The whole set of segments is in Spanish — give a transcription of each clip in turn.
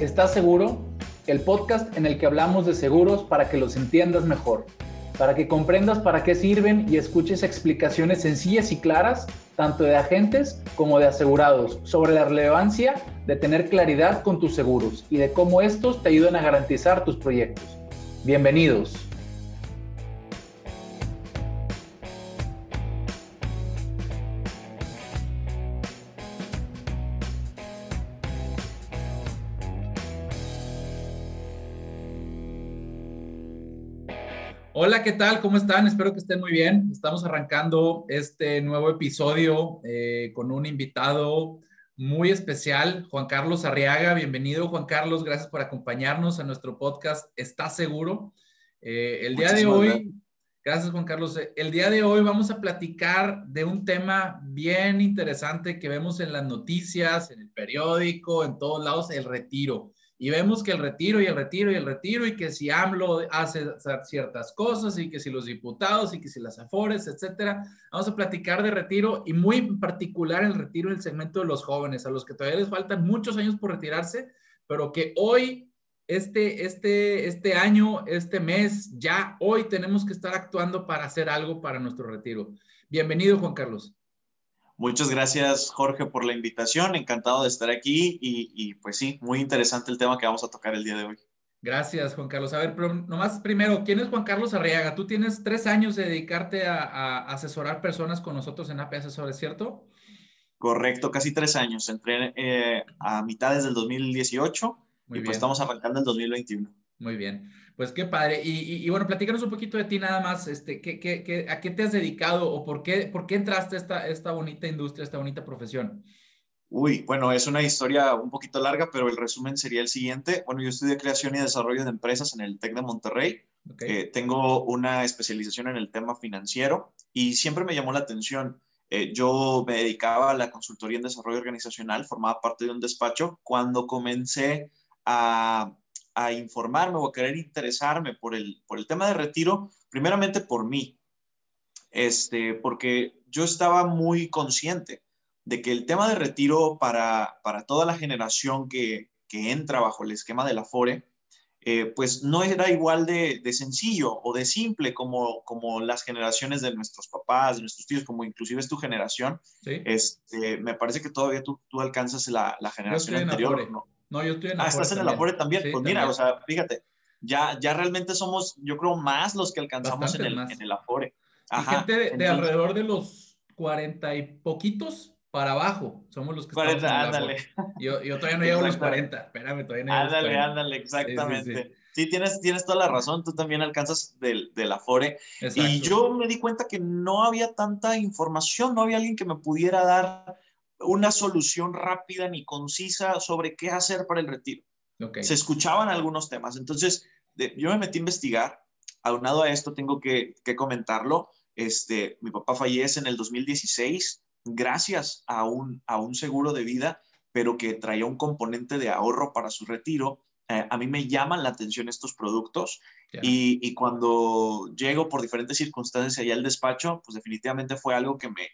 ¿Estás seguro? El podcast en el que hablamos de seguros para que los entiendas mejor, para que comprendas para qué sirven y escuches explicaciones sencillas y claras, tanto de agentes como de asegurados, sobre la relevancia de tener claridad con tus seguros y de cómo estos te ayudan a garantizar tus proyectos. Bienvenidos. Hola, ¿qué tal? ¿Cómo están? Espero que estén muy bien. Estamos arrancando este nuevo episodio eh, con un invitado muy especial, Juan Carlos Arriaga. Bienvenido, Juan Carlos. Gracias por acompañarnos a nuestro podcast ¿Estás seguro? Eh, el día de hoy, gracias, Juan Carlos. El día de hoy vamos a platicar de un tema bien interesante que vemos en las noticias, en el periódico, en todos lados, el retiro y vemos que el retiro y el retiro y el retiro y que si AMLO hace ciertas cosas y que si los diputados y que si las afores, etcétera. Vamos a platicar de retiro y muy particular el retiro del segmento de los jóvenes, a los que todavía les faltan muchos años por retirarse, pero que hoy, este, este, este año, este mes, ya hoy tenemos que estar actuando para hacer algo para nuestro retiro. Bienvenido, Juan Carlos. Muchas gracias, Jorge, por la invitación. Encantado de estar aquí y, pues sí, muy interesante el tema que vamos a tocar el día de hoy. Gracias, Juan Carlos. A ver, pero nomás primero, ¿quién es Juan Carlos Arriaga? Tú tienes tres años de dedicarte a, asesorar personas con nosotros en AP Asesores, ¿cierto? Correcto, casi tres años. Entré eh, a mitades del 2018 y pues estamos arrancando el 2021. Muy bien. Pues qué padre. Y, bueno, platícanos un poquito de ti nada más. Este, ¿qué, qué, a qué te has dedicado o por qué, por qué entraste a esta, esta bonita industria, esta bonita profesión? Uy, bueno, es una historia un poquito larga, pero el resumen sería el siguiente. Bueno, yo estudié creación y desarrollo de empresas en el TEC de Monterrey. Eh, tengo una especialización en el tema financiero y siempre me llamó la atención. Eh, yo me dedicaba a la consultoría en desarrollo organizacional, formaba parte de un despacho. Cuando comencé a a informarme o a querer interesarme por el, por el tema de retiro, primeramente por mí, este, porque yo estaba muy consciente de que el tema de retiro para, para toda la generación que, que entra bajo el esquema de la FORE, eh, pues no era igual de, de, sencillo o de simple como, como las generaciones de nuestros papás, de nuestros tíos, como inclusive es tu generación. Este, me parece que todavía tú, tú alcanzas la, la generación anterior. ¿no? No, yo estoy en Ah, estás en el Afore también. pues mira, o sea, fíjate, ya, ya realmente somos, yo creo, más los que alcanzamos en el, en el, Afore. Ajá, gente de, alrededor de los cuarenta y poquitos para abajo, somos los que 40, estamos ándale. Yo, yo, todavía no llego a los 40, espérame, todavía no llego ándale, a los 40. Ándale, exactamente. Sí, tienes, tienes toda la razón, tú también alcanzas del, del Afore. Y yo me di cuenta que no había tanta información, no había alguien que me pudiera dar una solución rápida ni concisa sobre qué hacer para el retiro. Se escuchaban algunos temas. Entonces, yo me metí a investigar. Aunado a esto, tengo que, comentarlo. Este, mi papá fallece en el 2016 gracias a un, a un seguro de vida, pero que traía un componente de ahorro para su retiro. Eh, a mí me llaman la atención estos productos y, y, cuando llego por diferentes circunstancias allá al despacho, pues definitivamente fue algo que me,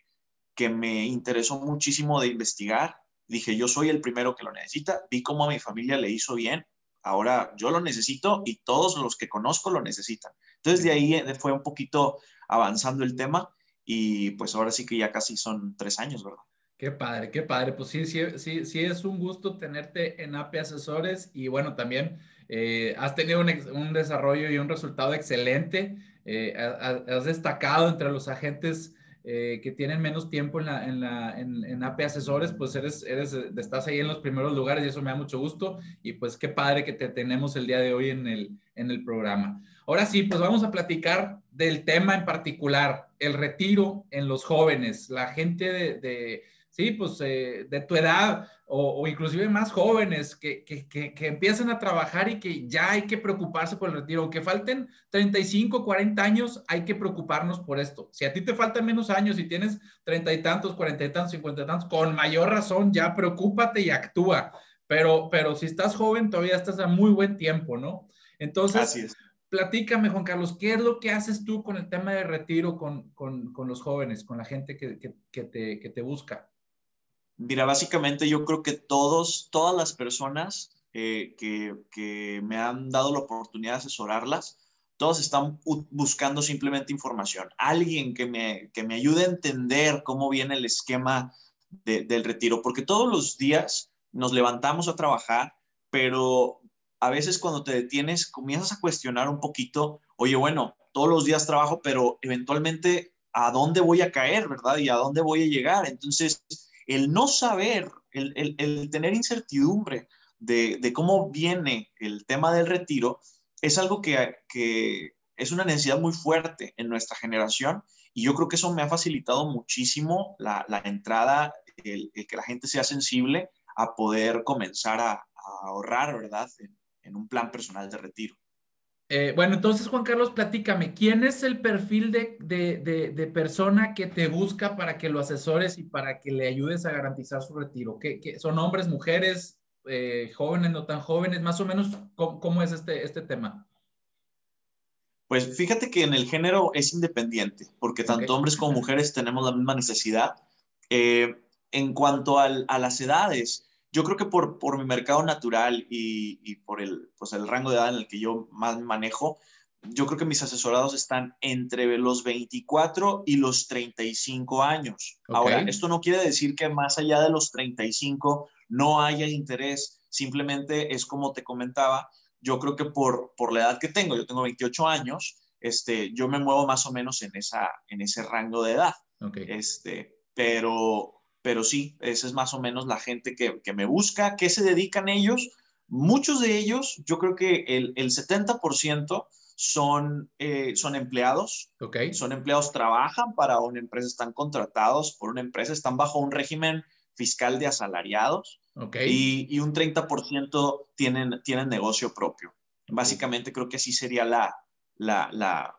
que me interesó muchísimo de investigar. Dije, yo soy el primero que lo necesita. Vi cómo a mi familia le hizo bien. Ahora yo lo necesito y todos los que conozco lo necesitan. Entonces de ahí eh, fue un poquito avanzando el tema y pues ahora sí que ya casi son tres años, ¿verdad? Qué padre, qué padre. Pues sí, sí, sí, sí es un gusto tenerte en API Asesores y bueno, también eh, has tenido un, desarrollo y un resultado excelente. Eh, has destacado entre los agentes eh, que tienen menos tiempo en, la, en, la, en, AP Asesores, pues eres, eres, estás ahí en los primeros lugares y eso me da mucho gusto. Y pues qué padre que te tenemos el día de hoy en el, en el programa. Ahora sí, pues vamos a platicar del tema en particular, el retiro en los jóvenes, la gente de sí, pues eh, de tu edad o, inclusive más jóvenes que, que, que, empiezan a trabajar y que ya hay que preocuparse por el retiro. Aunque falten 35, 40 años, hay que preocuparnos por esto. Si a ti te faltan menos años y tienes treinta y tantos, cuarenta y tantos, cincuenta y tantos, con mayor razón ya preocúpate y actúa. Pero, pero si estás joven, todavía estás a muy buen tiempo, ¿no? Entonces, Así es. platícame, Juan Carlos, ¿qué es lo que haces tú con el tema de retiro con, con, con los jóvenes, con la gente que, que te, te busca? Mira, básicamente yo creo que todos, todas las personas eh, que, me han dado la oportunidad de asesorarlas, todos están buscando simplemente información. Alguien que me, que me ayude a entender cómo viene el esquema del retiro, porque todos los días nos levantamos a trabajar, pero a veces cuando te detienes comienzas a cuestionar un poquito, oye, bueno, todos los días trabajo, pero eventualmente a dónde voy a caer, ¿verdad? Y a dónde voy a llegar. Entonces, el no saber, el, tener incertidumbre de, cómo viene el tema del retiro, es algo que, es una necesidad muy fuerte en nuestra generación y yo creo que eso me ha facilitado muchísimo la, entrada, el, que la gente sea sensible a poder comenzar a, ahorrar, ¿verdad? en un plan personal de retiro. Eh, bueno, entonces Juan Carlos, platícame, ¿quién es el perfil de, persona que te busca para que lo asesores y para que le ayudes a garantizar su retiro? ¿Qué, son hombres, mujeres, eh, jóvenes, no tan jóvenes? Más o menos, ¿cómo, es este, este tema? Pues fíjate que en el género es independiente, porque tanto hombres como mujeres tenemos la misma necesidad. Eh, en cuanto a las edades, yo creo que por, por mi mercado natural y, por el, pues el rango de edad en el que yo más manejo, yo creo que mis asesorados están entre los 24 y los 35 años. Ahora, esto no quiere decir que más allá de los 35 no haya interés, simplemente es como te comentaba, yo creo que por, por la edad que tengo, yo tengo 28 años, este, yo me muevo más o menos en, esa, en ese rango de edad. Este, pero, pero sí, esa es más o menos la gente que, me busca. ¿Qué se dedican ellos? Muchos de ellos, yo creo que el, 70% son, eh, son empleados. Okay. Son empleados, trabajan para una empresa, están contratados por una empresa, están bajo un régimen fiscal de asalariados. Okay. Y, un 30% tienen, tienen negocio propio. Básicamente creo que así sería la, la,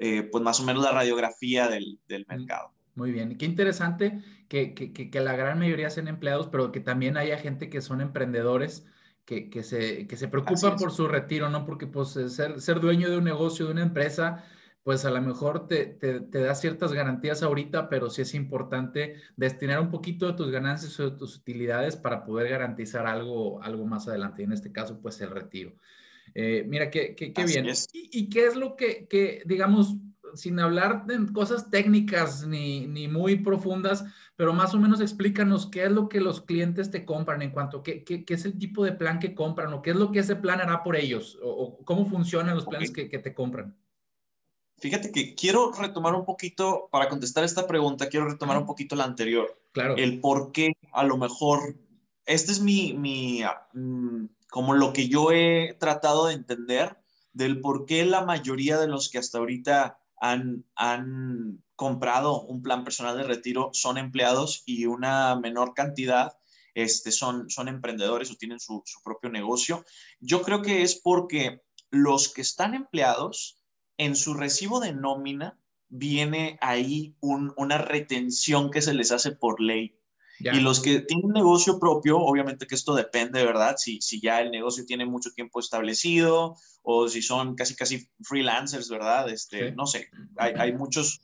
eh, pues más o menos la radiografía del, del mercado. Muy bien, qué interesante que, que, que, la gran mayoría sean empleados, pero que también haya gente que son emprendedores, que, que se, que se preocupan por su retiro, ¿no? Porque pues ser, ser dueño de un negocio, de una empresa, pues a lo mejor te, te, te, da ciertas garantías ahorita, pero sí es importante destinar un poquito de tus ganancias o de tus utilidades para poder garantizar algo, algo más adelante, y en este caso, pues el retiro. Eh, mira, qué, qué, qué bien. ¿Y, ¿Y, qué es lo que, que, digamos, sin hablar de cosas técnicas ni, ni, muy profundas, pero más o menos explícanos qué es lo que los clientes te compran en cuanto a qué, qué, qué, es el tipo de plan que compran o qué es lo que ese plan hará por ellos o, cómo funcionan los planes que, que, te compran. Fíjate que quiero retomar un poquito, para contestar esta pregunta, quiero retomar un poquito la anterior. Claro. El por qué a lo mejor, este es mi, mi, mm, como lo que yo he tratado de entender del por qué la mayoría de los que hasta ahorita han, han comprado un plan personal de retiro son empleados y una menor cantidad este, son, son emprendedores o tienen su, propio negocio. Yo creo que es porque los que están empleados, en su recibo de nómina, viene ahí una retención que se les hace por ley. Y los que tienen negocio propio, obviamente que esto depende, ¿verdad? Si, si ya el negocio tiene mucho tiempo establecido o si son casi, casi freelancers, ¿verdad? Este, No sé, hay, hay, muchos,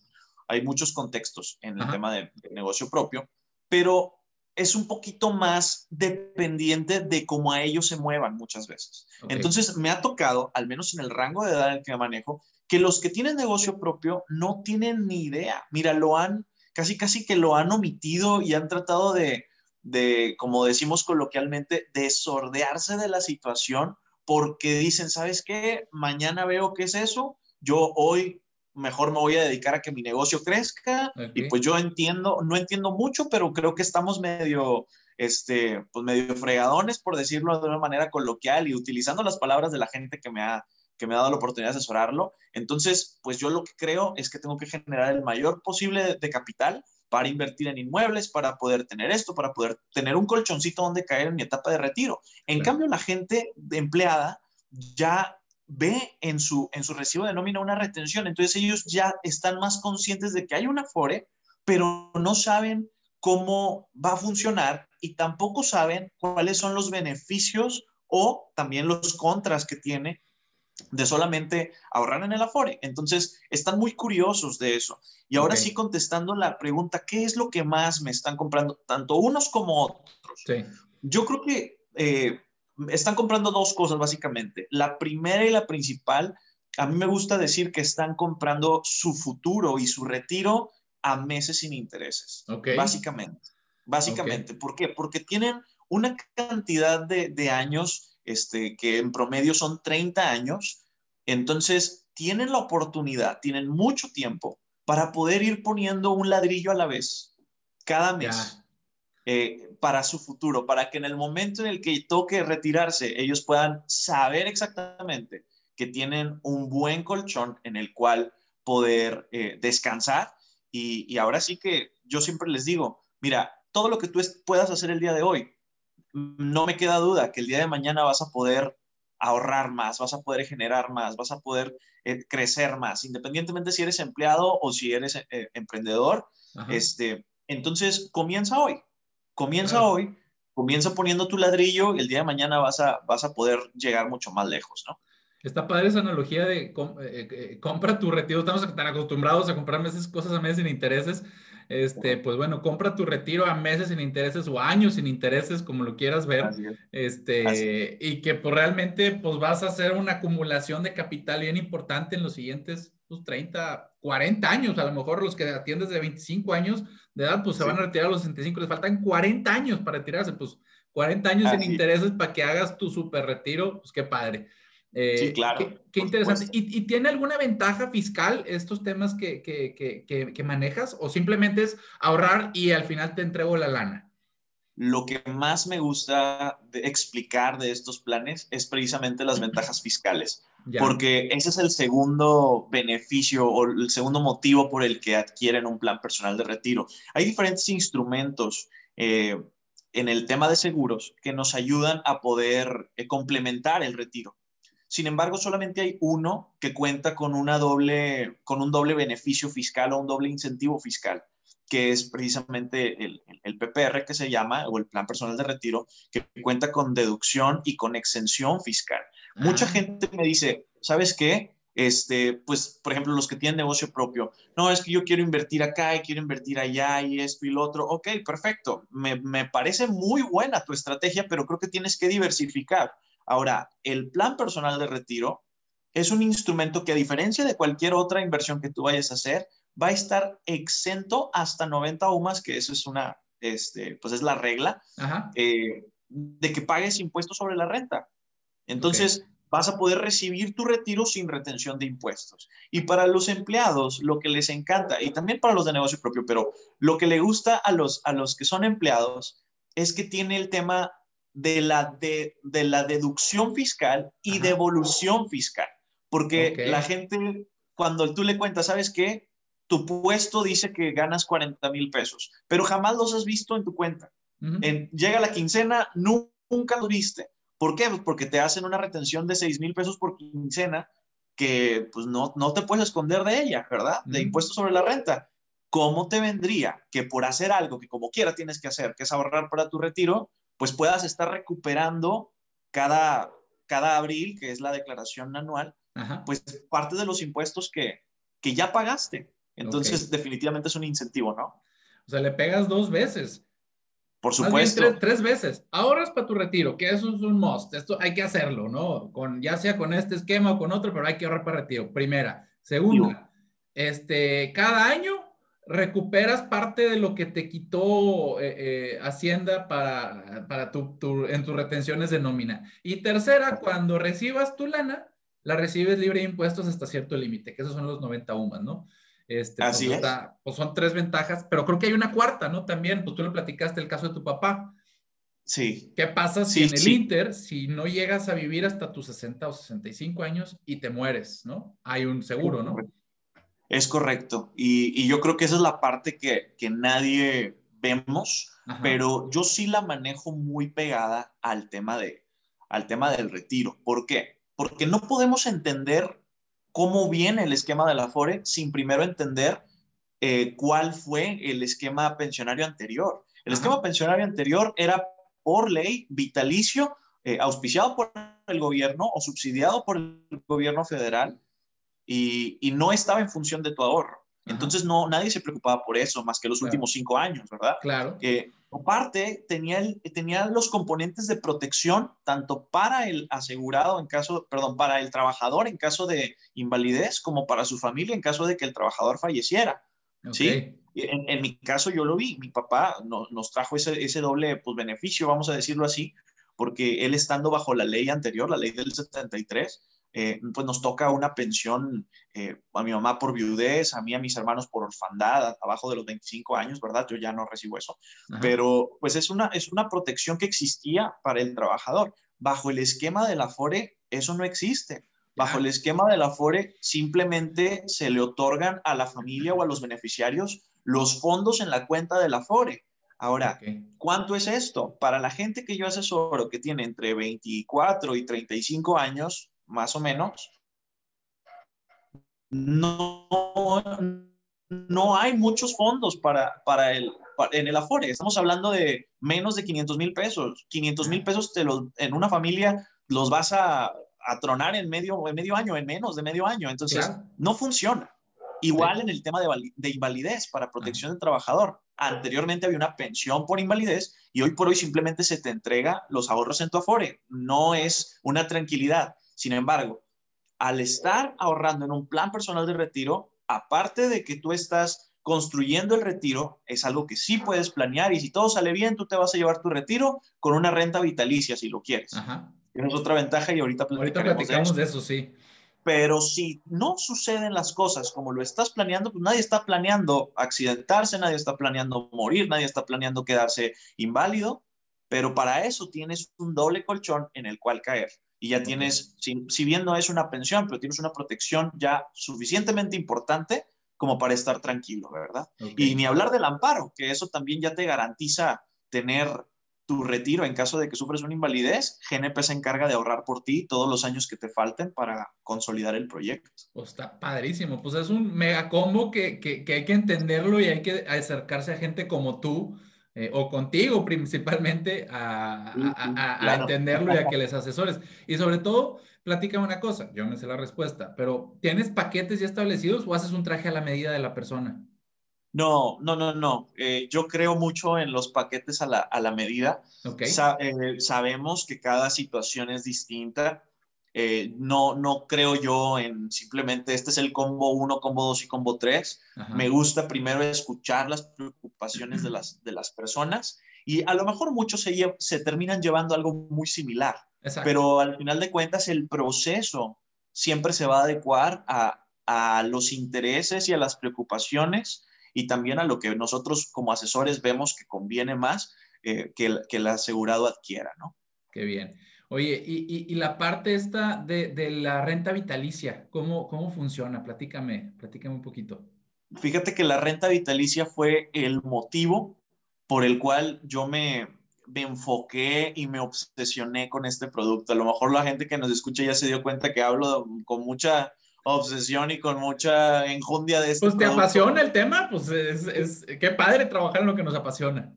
hay muchos contextos en el tema de, negocio propio, pero es un poquito más dependiente de cómo a ellos se muevan muchas veces. Entonces, me ha tocado, al menos en el rango de edad en el que manejo, que los que tienen negocio propio no tienen ni idea. Mira, lo han casi casi que lo han omitido y han tratado de, de, como decimos coloquialmente, desordearse de la situación porque dicen, ¿sabes qué? Mañana veo qué es eso, yo hoy mejor me voy a dedicar a que mi negocio crezca y pues yo entiendo, no entiendo mucho, pero creo que estamos medio, este, pues medio fregadones, por decirlo de una manera coloquial y utilizando las palabras de la gente que me ha, que me ha dado la oportunidad de asesorarlo. Entonces, pues yo lo que creo es que tengo que generar el mayor posible de, capital para invertir en inmuebles, para poder tener esto, para poder tener un colchoncito donde caer en mi etapa de retiro. En cambio, la gente empleada ya ve en su, en su recibo de nómina una retención, entonces ellos ya están más conscientes de que hay una FORE, pero no saben cómo va a funcionar y tampoco saben cuáles son los beneficios o también los contras que tiene de solamente ahorrar en el Afore. Entonces, están muy curiosos de eso. Y ahora sí, contestando la pregunta, ¿qué es lo que más me están comprando, tanto unos como otros? Sí. Yo creo que eh, están comprando dos cosas básicamente. La primera y la principal, a mí me gusta decir que están comprando su futuro y su retiro a meses sin intereses. Básicamente. Básicamente. ¿Por qué? Porque tienen una cantidad de, años este, que en promedio son 30 años. Entonces, tienen la oportunidad, tienen mucho tiempo para poder ir poniendo un ladrillo a la vez cada mes. Eh, para su futuro, para que en el momento en el que toque retirarse, ellos puedan saber exactamente que tienen un buen colchón en el cual poder eh, descansar. Y, ahora sí que yo siempre les digo, mira, todo lo que tú puedas hacer el día de hoy, no me queda duda que el día de mañana vas a poder ahorrar más, vas a poder generar más, vas a poder eh, crecer más, independientemente si eres empleado o si eres emprendedor. Este, entonces, comienza hoy. Comienza hoy, comienza poniendo tu ladrillo y el día de mañana vas a, vas a poder llegar mucho más lejos, ¿no? Está padre esa analogía de eh, eh, compra tu retiro. Estamos tan acostumbrados a comprar meses, cosas a meses sin intereses. Este, pues bueno, compra tu retiro a meses sin intereses o años sin intereses, como lo quieras ver. Este, y que pues realmente pues vas a hacer una acumulación de capital bien importante en los siguientes 30, 40 años, a lo mejor los que atiendes de 25 años de edad, pues se van a retirar a los 65, les faltan 40 años para retirarse, pues 40 años sin intereses para que hagas tu super retiro, pues qué padre. Eh, sí, claro. Qué, interesante. ¿Y, tiene alguna ventaja fiscal estos temas que, que, que, que, manejas o simplemente es ahorrar y al final te entrego la lana? Lo que más me gusta de explicar de estos planes es precisamente las ventajas fiscales, porque ese es el segundo beneficio o el segundo motivo por el que adquieren un plan personal de retiro. Hay diferentes instrumentos eh, en el tema de seguros que nos ayudan a poder eh, complementar el retiro. Sin embargo, solamente hay uno que cuenta con, una doble, con un doble beneficio fiscal o un doble incentivo fiscal que es precisamente el, el, PPR que se llama, o el Plan Personal de Retiro, que cuenta con deducción y con exención fiscal. Mucha ah. gente me dice, ¿sabes qué? Este, pues, por ejemplo, los que tienen negocio propio, no, es que yo quiero invertir acá y quiero invertir allá y esto y lo otro. Ok, perfecto. Me, me parece muy buena tu estrategia, pero creo que tienes que diversificar. Ahora, el plan personal de retiro es un instrumento que a diferencia de cualquier otra inversión que tú vayas a hacer, va a estar exento hasta 90 UMAS, que eso es una, este, pues es la regla, eh, de que pagues impuestos sobre la renta. Entonces, vas a poder recibir tu retiro sin retención de impuestos. Y para los empleados, lo que les encanta, y también para los de negocio propio, pero lo que le gusta a los, a los que son empleados es que tiene el tema de la, de, la deducción fiscal y devolución fiscal. Porque la gente, cuando tú le cuentas, ¿sabes qué? Tu puesto dice que ganas 40 mil pesos, pero jamás los has visto en tu cuenta. llega la quincena, nunca los viste. ¿Por qué? Pues porque te hacen una retención de 6 mil pesos por quincena que pues no, no te puedes esconder de ella, ¿verdad? De impuestos sobre la renta. ¿Cómo te vendría que por hacer algo que como quiera tienes que hacer, que es ahorrar para tu retiro, pues puedas estar recuperando cada, cada abril, que es la declaración anual, pues parte de los impuestos que, que ya pagaste. Entonces, definitivamente es un incentivo, ¿no? O sea, le pegas dos veces. Por supuesto. tres, veces. Ahorras para tu retiro, que eso es un must. Esto hay que hacerlo, ¿no? Con, ya sea con este esquema o con otro, pero hay que ahorrar para retiro. Primera. Segunda, este, cada año recuperas parte de lo que te quitó eh, eh, Hacienda para, para tu, en tus retenciones de nómina. Y tercera, cuando recibas tu lana, la recibes libre de impuestos hasta cierto límite, que esos son los 90 UMAS, ¿no? Este, pues, Así es. pues son tres ventajas, pero creo que hay una cuarta, ¿no? También, pues tú le platicaste el caso de tu papá. Sí. ¿Qué pasa si en el Inter, si no llegas a vivir hasta tus 60 o 65 años y te mueres, ¿no? Hay un seguro, ¿no? Es correcto. Y, yo creo que esa es la parte que, nadie vemos, pero yo sí la manejo muy pegada al tema, de, al tema del retiro. ¿Por qué? Porque no podemos entender cómo viene el esquema de la FORE sin primero entender eh, cuál fue el esquema pensionario anterior. El esquema pensionario anterior era por ley vitalicio, eh, auspiciado por el gobierno o subsidiado por el gobierno federal y, no estaba en función de tu ahorro. Entonces, no, nadie se preocupaba por eso más que los últimos cinco años, ¿verdad? Claro. Eh, aparte, tenía, el, tenía los componentes de protección tanto para el asegurado en caso, perdón, para el trabajador en caso de invalidez como para su familia en caso de que el trabajador falleciera. ¿Sí? En, mi caso yo lo vi, mi papá nos trajo ese, ese doble pues, beneficio, vamos a decirlo así, porque él estando bajo la ley anterior, la ley del 73, eh, pues nos toca una pensión eh, a mi mamá por viudez, a mí, a mis hermanos por orfandad, abajo de los 25 años, ¿verdad? Yo ya no recibo eso, pero pues es una, es una protección que existía para el trabajador. Bajo el esquema de la FORE, eso no existe. Bajo el esquema de la FORE, simplemente se le otorgan a la familia o a los beneficiarios los fondos en la cuenta de la FORE. Ahora, ¿cuánto es esto? Para la gente que yo asesoro que tiene entre 24 y 35 años, más o menos, no, no hay muchos fondos para, para el, en el Afore. Estamos hablando de menos de 500 mil pesos. 500 mil pesos te los, en una familia los vas a, a, tronar en medio, en medio año, en menos de medio año. Entonces, no funciona. Igual en el tema de, de invalidez para protección del trabajador. Anteriormente había una pensión por invalidez y hoy por hoy simplemente se te entrega los ahorros en tu Afore. No es una tranquilidad. Sin embargo, al estar ahorrando en un plan personal de retiro, aparte de que tú estás construyendo el retiro, es algo que sí puedes planear y si todo sale bien, tú te vas a llevar tu retiro con una renta vitalicia si lo quieres. Ajá. Tienes otra ventaja y ahorita ahorita platicamos de eso, sí. Pero si no suceden las cosas como lo estás planeando, pues nadie está planeando accidentarse, nadie está planeando morir, nadie está planeando quedarse inválido, pero para eso tienes un doble colchón en el cual caer y ya tienes, si, bien no es una pensión, pero tienes una protección ya suficientemente importante como para estar tranquilo, ¿verdad? Y ni hablar del amparo, que eso también ya te garantiza tener tu retiro en caso de que sufres una invalidez, GNP se encarga de ahorrar por ti todos los años que te falten para consolidar el proyecto. Pues está padrísimo, pues es un mega combo que, que, que hay que entenderlo y hay que acercarse a gente como tú, eh, o contigo principalmente a, entenderlo y a que les asesores. Y sobre todo, platícame una cosa, yo me sé la respuesta, pero ¿tienes paquetes ya establecidos o haces un traje a la medida de la persona? No, no, no, no. Eh, yo creo mucho en los paquetes a la, medida. Eh, sabemos que cada situación es distinta. Eh, no, no creo yo en simplemente este es el combo 1, combo 2 y combo 3. Me gusta primero escuchar las preocupaciones de las, de las personas y a lo mejor muchos se, se terminan llevando algo muy similar, pero al final de cuentas el proceso siempre se va a adecuar a, a los intereses y a las preocupaciones y también a lo que nosotros como asesores vemos que conviene más eh, que, que el asegurado adquiera, ¿no? Qué bien. Oye, y, la parte esta de, la renta vitalicia, ¿cómo, ¿cómo funciona? Platícame, platícame un poquito. Fíjate que la renta vitalicia fue el motivo por el cual yo me, me enfoqué y me obsesioné con este producto. A lo mejor la gente que nos escucha ya se dio cuenta que hablo con mucha obsesión y con mucha enjundia de este Pues te apasiona el tema, pues es, es, qué padre trabajar en lo que nos apasiona.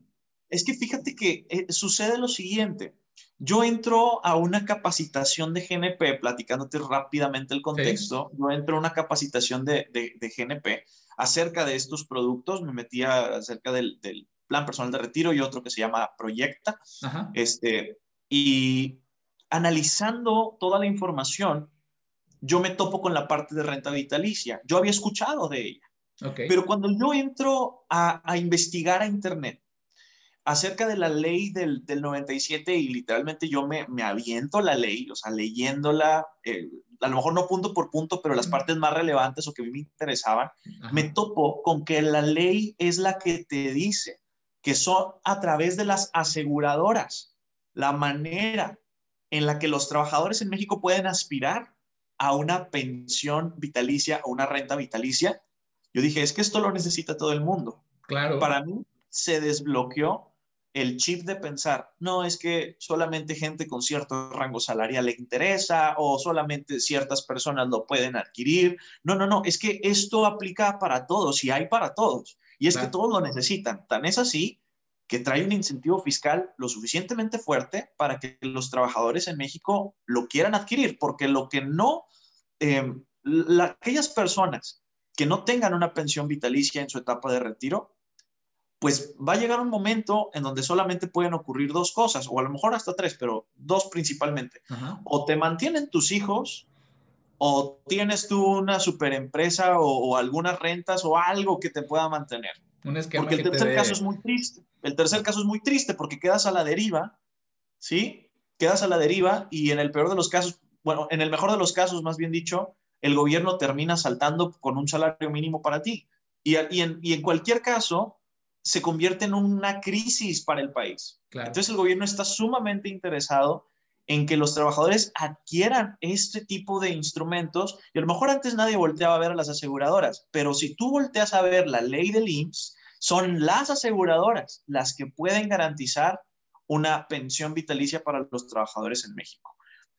Es que fíjate que eh, sucede lo siguiente. Yo entro a una capacitación de GNP, platicándote rápidamente el contexto, yo entro a una capacitación de, de, GNP acerca de estos productos, me metía acerca del, del, plan personal de retiro y otro que se llama Proyecta, este, y analizando toda la información, yo me topo con la parte de renta vitalicia. Yo había escuchado de ella, pero cuando yo entro a, a investigar a Internet, acerca de la ley del, del 97 y literalmente yo me, me, aviento la ley, o sea, leyéndola, eh, a lo mejor no punto por punto, pero las partes más relevantes o que a mí me interesaban, me topo con que la ley es la que te dice que son a través de las aseguradoras la manera en la que los trabajadores en México pueden aspirar a una pensión vitalicia o una renta vitalicia. Yo dije, es que esto lo necesita todo el mundo. Claro. Para mí se desbloqueó el chip de pensar, no es que solamente gente con cierto rango salarial le interesa o solamente ciertas personas lo pueden adquirir. No, no, no, es que esto aplica para todos y hay para todos. Y es que todos lo necesitan. Tan es así que trae un incentivo fiscal lo suficientemente fuerte para que los trabajadores en México lo quieran adquirir, porque lo que no, eh, aquellas personas que no tengan una pensión vitalicia en su etapa de retiro, pues va a llegar un momento en donde solamente pueden ocurrir dos cosas, o a lo mejor hasta tres, pero dos principalmente. O te mantienen tus hijos, o tienes tú una super empresa o, algunas rentas o algo que te pueda mantener. Un esquema porque el tercer caso es muy triste. El tercer caso es muy triste porque quedas a la deriva, ¿sí? Quedas a la deriva y en el peor de los casos, bueno, en el mejor de los casos, más bien dicho, el gobierno termina saltando con un salario mínimo para ti. Y, en, y en cualquier caso, se convierte en una crisis para el país. Entonces el gobierno está sumamente interesado en que los trabajadores adquieran este tipo de instrumentos y a lo mejor antes nadie volteaba a ver a las aseguradoras, pero si tú volteas a ver la ley del IMSS, son las aseguradoras las que pueden garantizar una pensión vitalicia para los trabajadores en México.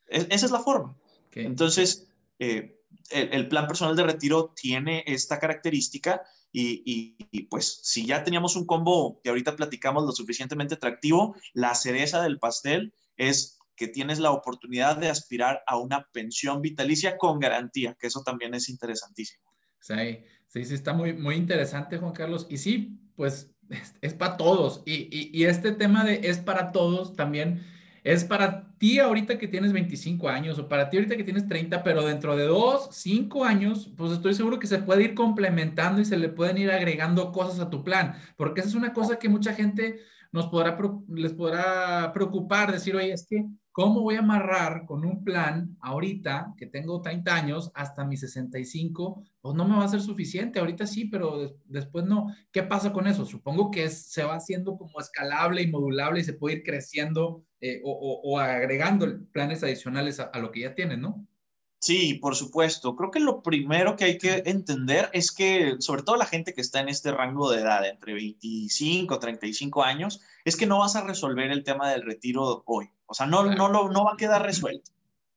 esa es la forma. Entonces, eh, el, plan personal de retiro tiene esta característica y, pues si ya teníamos un combo que ahorita platicamos lo suficientemente atractivo, la cereza del pastel es que tienes la oportunidad de aspirar a una pensión vitalicia con garantía, que eso también es interesantísimo. Sí, sí, está muy, muy interesante, Juan Carlos. Y sí, pues es, para todos. Y, y, este tema de es para todos también es para ti ahorita que tienes 25 años o para ti ahorita que tienes 30, pero dentro de dos, cinco años, pues estoy seguro que se puede ir complementando y se le pueden ir agregando cosas a tu plan, porque esa es una cosa que mucha gente nos podrá, les podrá preocupar, decir, oye, es que ¿Cómo voy a amarrar con un plan ahorita que tengo 30 años hasta mis 65? Pues no me va a ser suficiente. Ahorita sí, pero después no. ¿Qué pasa con eso? Supongo que se va haciendo como escalable y modulable y se puede ir creciendo eh, o, agregando planes adicionales a, lo que ya tienen, ¿no? Sí, por supuesto. Creo que lo primero que hay que entender es que, sobre todo la gente que está en este rango de edad, entre 25 y 35 años, es que no vas a resolver el tema del retiro hoy. O sea, no, no, no, va a quedar resuelto.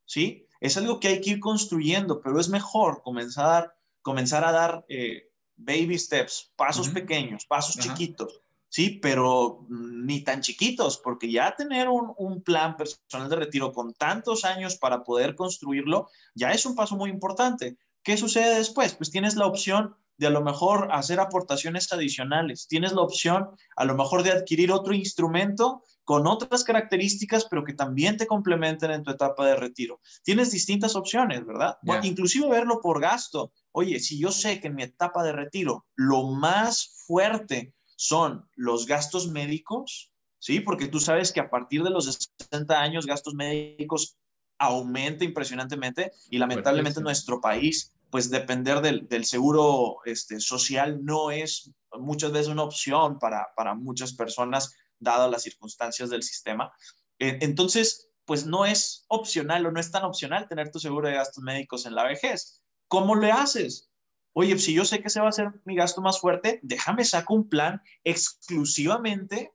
¿Sí? Es algo que hay que ir construyendo, pero es mejor comenzar, comenzar a dar eh, baby steps, pasos pequeños, pasos chiquitos sí, pero ni tan chiquitos, porque ya tener un, plan personal de retiro con tantos años para poder construirlo, ya es un paso muy importante. ¿Qué sucede después? Pues tienes la opción de a lo mejor hacer aportaciones adicionales, tienes la opción a lo mejor de adquirir otro instrumento con otras características, pero que también te complementen en tu etapa de retiro. Tienes distintas opciones, ¿verdad? inclusive verlo por gasto. Oye, si yo sé que en mi etapa de retiro lo más fuerte son los gastos médicos, ¿sí? Porque tú sabes que a partir de los 60 años gastos médicos aumenta impresionantemente y lamentablemente en nuestro país, pues depender del, seguro este, social no es muchas veces una opción para, para muchas personas, dadas las circunstancias del sistema. Entonces, pues no es opcional o no es tan opcional tener tu seguro de gastos médicos en la vejez. ¿Cómo le haces? oye, si yo sé que ese va a ser mi gasto más fuerte, déjame saco un plan exclusivamente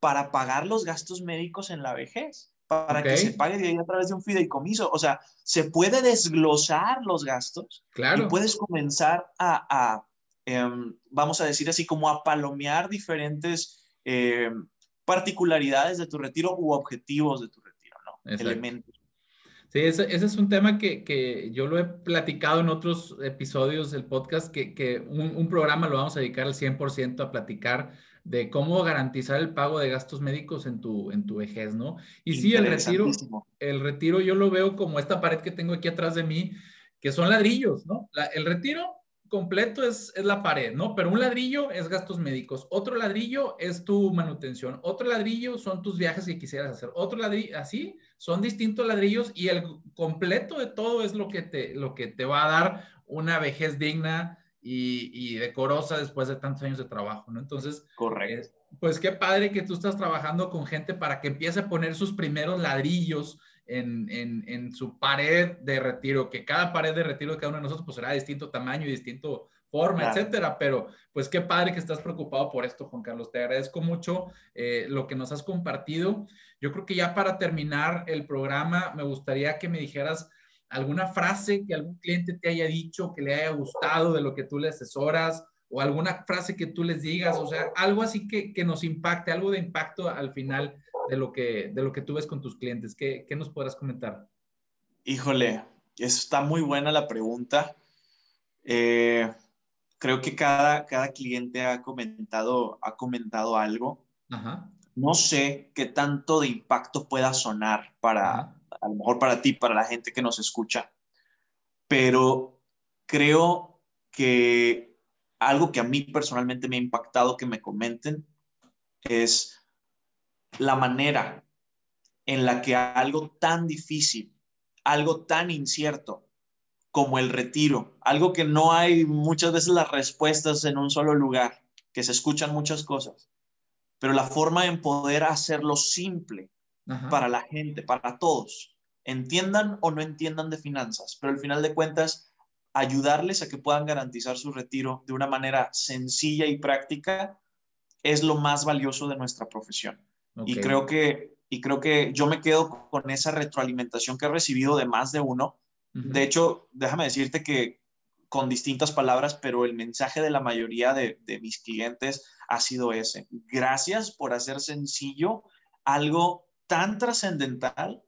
para pagar los gastos médicos en la vejez, para que se pague de ahí a través de un fideicomiso. O sea, se puede desglosar los gastos claro. y puedes comenzar a, em, vamos a decir así, como a palomear diferentes em, particularidades de tu retiro u objetivos de tu retiro, ¿no? Elementos. Sí, ese, es un tema que, yo lo he platicado en otros episodios del podcast, que, un, programa lo vamos a dedicar al 100% a platicar de cómo garantizar el pago de gastos médicos en tu, en tu vejez, ¿no? Y sí, el retiro, el retiro yo lo veo como esta pared que tengo aquí atrás de mí, que son ladrillos, ¿no? el retiro completo es, es, la pared, ¿no? Pero un ladrillo es gastos médicos, otro ladrillo es tu manutención, otro ladrillo son tus viajes que quisieras hacer, otro ladrillo, así, son distintos ladrillos y el completo de todo es lo que te, lo que te va a dar una vejez digna y, decorosa después de tantos años de trabajo, ¿no? Entonces, Correcto. pues qué padre que tú estás trabajando con gente para que empiece a poner sus primeros ladrillos en, en, su pared de retiro, que cada pared de retiro de cada uno de nosotros pues será de distinto tamaño y distinto forma, etcétera. Pero pues qué padre que estás preocupado por esto, Juan Carlos. Te agradezco mucho eh, lo que nos has compartido. Yo creo que ya para terminar el programa, me gustaría que me dijeras alguna frase que algún cliente te haya dicho que le haya gustado de lo que tú le asesoras o alguna frase que tú les digas, o sea, algo así que, que nos impacte, algo de impacto al final de lo que, de lo que tú ves con tus clientes. ¿Qué, qué nos podrás comentar? Híjole, está muy buena la pregunta. Eh, creo que cada, cada cliente ha comentado, ha comentado algo. No sé qué tanto de impacto pueda sonar para, a lo mejor para ti, para la gente que nos escucha, pero creo que algo que a mí personalmente me ha impactado que me comenten es la manera en la que algo tan difícil, algo tan incierto como el retiro, algo que no hay muchas veces las respuestas en un solo lugar, que se escuchan muchas cosas, pero la forma en poder hacerlo simple para la gente, para todos, entiendan o no entiendan de finanzas, pero al final de cuentas, ayudarles a que puedan garantizar su retiro de una manera sencilla y práctica es lo más valioso de nuestra profesión. Y creo que y creo que yo me quedo con esa retroalimentación que he recibido de más de uno. De hecho, déjame decirte que con distintas palabras, pero el mensaje de la mayoría de, de mis clientes ha sido ese. Gracias por hacer sencillo algo tan trascendental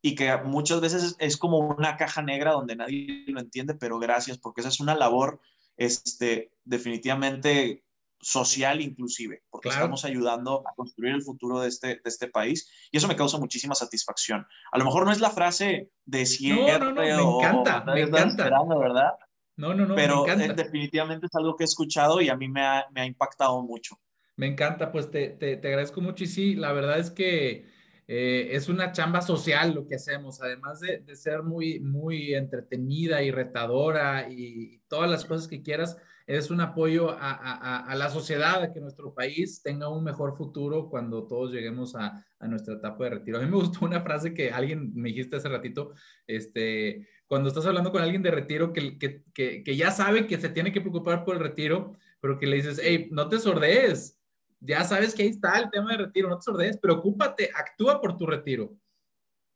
y que muchas veces es como una caja negra donde nadie lo entiende, pero gracias porque esa es una labor este, definitivamente social inclusive, porque estamos ayudando a construir el futuro de este, de este país y eso me causa muchísima satisfacción. A lo mejor no es la frase de siempre no, no, no, me encanta, me encanta. ¿verdad? No, no, no, Pero me encanta. definitivamente es algo que he escuchado y a mí me ha, me ha impactado mucho. Me encanta, pues te, te, te, agradezco mucho y sí, la verdad es que eh, es una chamba social lo que hacemos, además de, ser muy, muy entretenida y retadora y todas las cosas que quieras es un apoyo a, la sociedad, a que nuestro país tenga un mejor futuro cuando todos lleguemos a, nuestra etapa de retiro. A mí me gustó una frase que alguien me dijiste hace ratito, este, cuando estás hablando con alguien de retiro que, que, ya sabe que se tiene que preocupar por el retiro, pero que le dices, hey, no te sordees, ya sabes que ahí está el tema de retiro, no te sordees, preocúpate, actúa por tu retiro.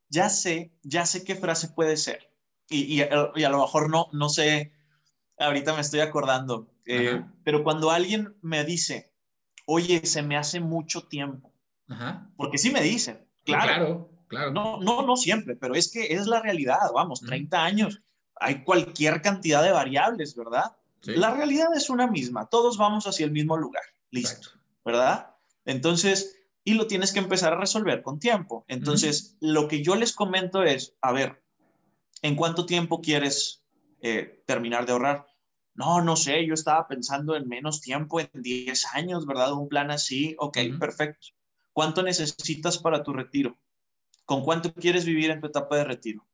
Ya sé, ya sé qué frase puede ser. Y, y, y a lo mejor no, no sé ahorita me estoy acordando, eh, pero cuando alguien me dice, oye, se me hace mucho tiempo, porque sí me dicen, claro, claro, claro. No, no, no siempre, pero es que es la realidad, vamos, 30 años, hay cualquier cantidad de variables, ¿verdad? La realidad es una misma, todos vamos hacia el mismo lugar, listo, ¿verdad? Entonces, y lo tienes que empezar a resolver con tiempo. Entonces, lo que yo les comento es, a ver, ¿en cuánto tiempo quieres eh, terminar de ahorrar? No, no sé, yo estaba pensando en menos tiempo, en 10 años, ¿verdad? Un plan así, ok, perfecto. ¿Cuánto necesitas para tu retiro? ¿Con cuánto quieres vivir en tu etapa de retiro?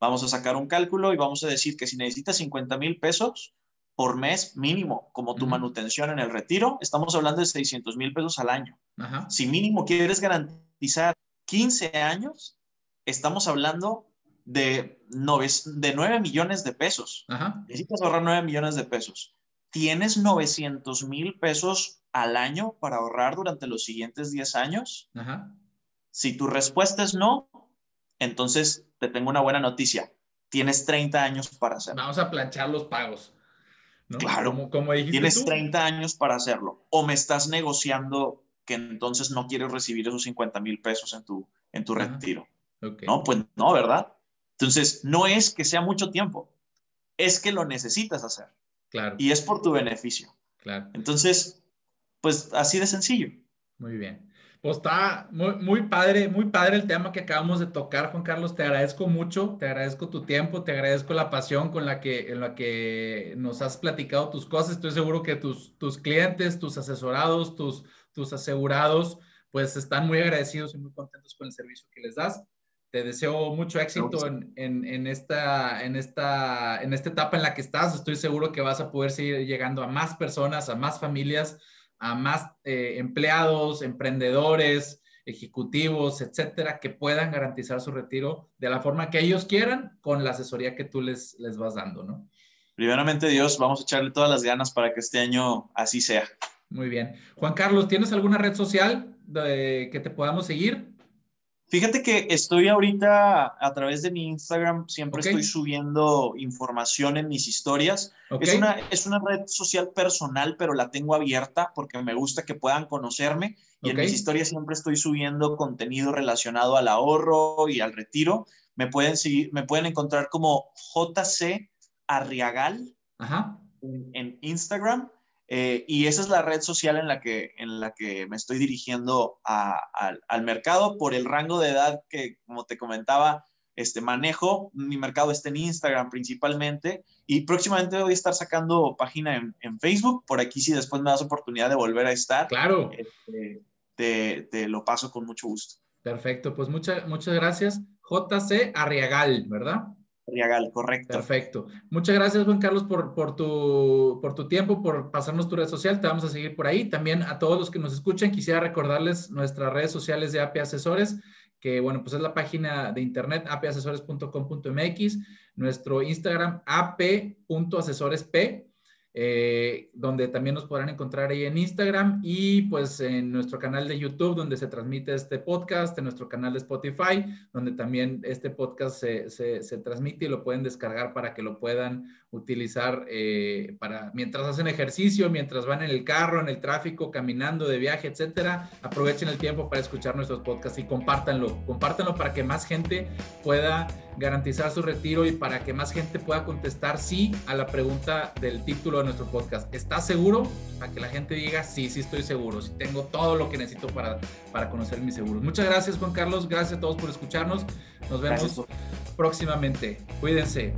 Vamos a sacar un cálculo y vamos a decir que si necesitas 50 mil pesos por mes mínimo como tu manutención en el retiro, estamos hablando de 600 mil pesos al año. Si mínimo quieres garantizar 15 años, estamos hablando de, de 9 millones de pesos. Necesitas ahorrar 9 millones de pesos. ¿Tienes 900 mil pesos al año para ahorrar durante los siguientes 10 años? Si tu respuesta es no, entonces te tengo una buena noticia. Tienes 30 años para hacerlo. Vamos a planchar los pagos. Claro. Como, Tienes 30 años para hacerlo. O me estás negociando que entonces no quieres recibir esos 50 mil pesos en tu, en tu retiro. No, pues no, ¿verdad? Entonces, no es que sea mucho tiempo, es que lo necesitas hacer. Claro. Y es por tu beneficio. Claro. Entonces, pues así de sencillo. Muy bien. Pues está muy, muy padre, muy padre el tema que acabamos de tocar, Juan Carlos. Te agradezco mucho, te agradezco tu tiempo, te agradezco la pasión con la que, en la que nos has platicado tus cosas. Estoy seguro que tus, tus clientes, tus asesorados, tus, tus asegurados, pues están muy agradecidos y muy contentos con el servicio que les das. Te deseo mucho éxito en, en, esta, en, esta, en esta etapa en la que estás. Estoy seguro que vas a poder seguir llegando a más personas, a más familias, a más eh, empleados, emprendedores, ejecutivos, etcétera, que puedan garantizar su retiro de la forma que ellos quieran con la asesoría que tú les, les vas dando, ¿no? Primeramente, Dios, vamos a echarle todas las ganas para que este año así sea. Muy bien. Juan Carlos, ¿tienes alguna red social que te podamos seguir? Fíjate que estoy ahorita a través de mi Instagram, siempre estoy subiendo información en mis historias. Es, una, es una red social personal, pero la tengo abierta porque me gusta que puedan conocerme. Y en mis historias siempre estoy subiendo contenido relacionado al ahorro y al retiro. Me pueden, seguir, me pueden encontrar como JC Arriagal. en, Instagram. Eh, y esa es la red social en la que, en la que me estoy dirigiendo al mercado por el rango de edad que, como te comentaba, este, manejo. Mi mercado está en Instagram principalmente y próximamente voy a estar sacando página en, Facebook. Por aquí, si después me das oportunidad de volver a estar, claro. Este, te, te, lo paso con mucho gusto. Perfecto, pues muchas muchas gracias. JC Arriagal, ¿verdad? Arriagal, correcto. Perfecto. Muchas gracias, Juan Carlos, por, por, tu, por tu tiempo, por pasarnos tu red social. Te vamos a seguir por ahí. También a todos los que nos escuchan, quisiera recordarles nuestras redes sociales de AP Asesores que bueno, pues es la página de internet apasesores.com.mx, nuestro Instagram ap.asesoresp eh, donde también nos podrán encontrar ahí en Instagram y pues en nuestro canal de YouTube donde se transmite este podcast, en nuestro canal de Spotify, donde también este podcast se, se, transmite y lo pueden descargar para que lo puedan utilizar eh, para mientras hacen ejercicio, mientras van en el carro, en el tráfico, caminando de viaje, etcétera. Aprovechen el tiempo para escuchar nuestros podcasts y compártanlo, compártanlo para que más gente pueda garantizar su retiro y para que más gente pueda contestar sí a la pregunta del título de nuestro podcast. ¿Estás seguro? Para que la gente diga, sí, sí estoy seguro, sí tengo todo lo que necesito para, para conocer mis seguros. Muchas gracias Juan Carlos, gracias a todos por escucharnos. Nos vemos próximamente. Cuídense.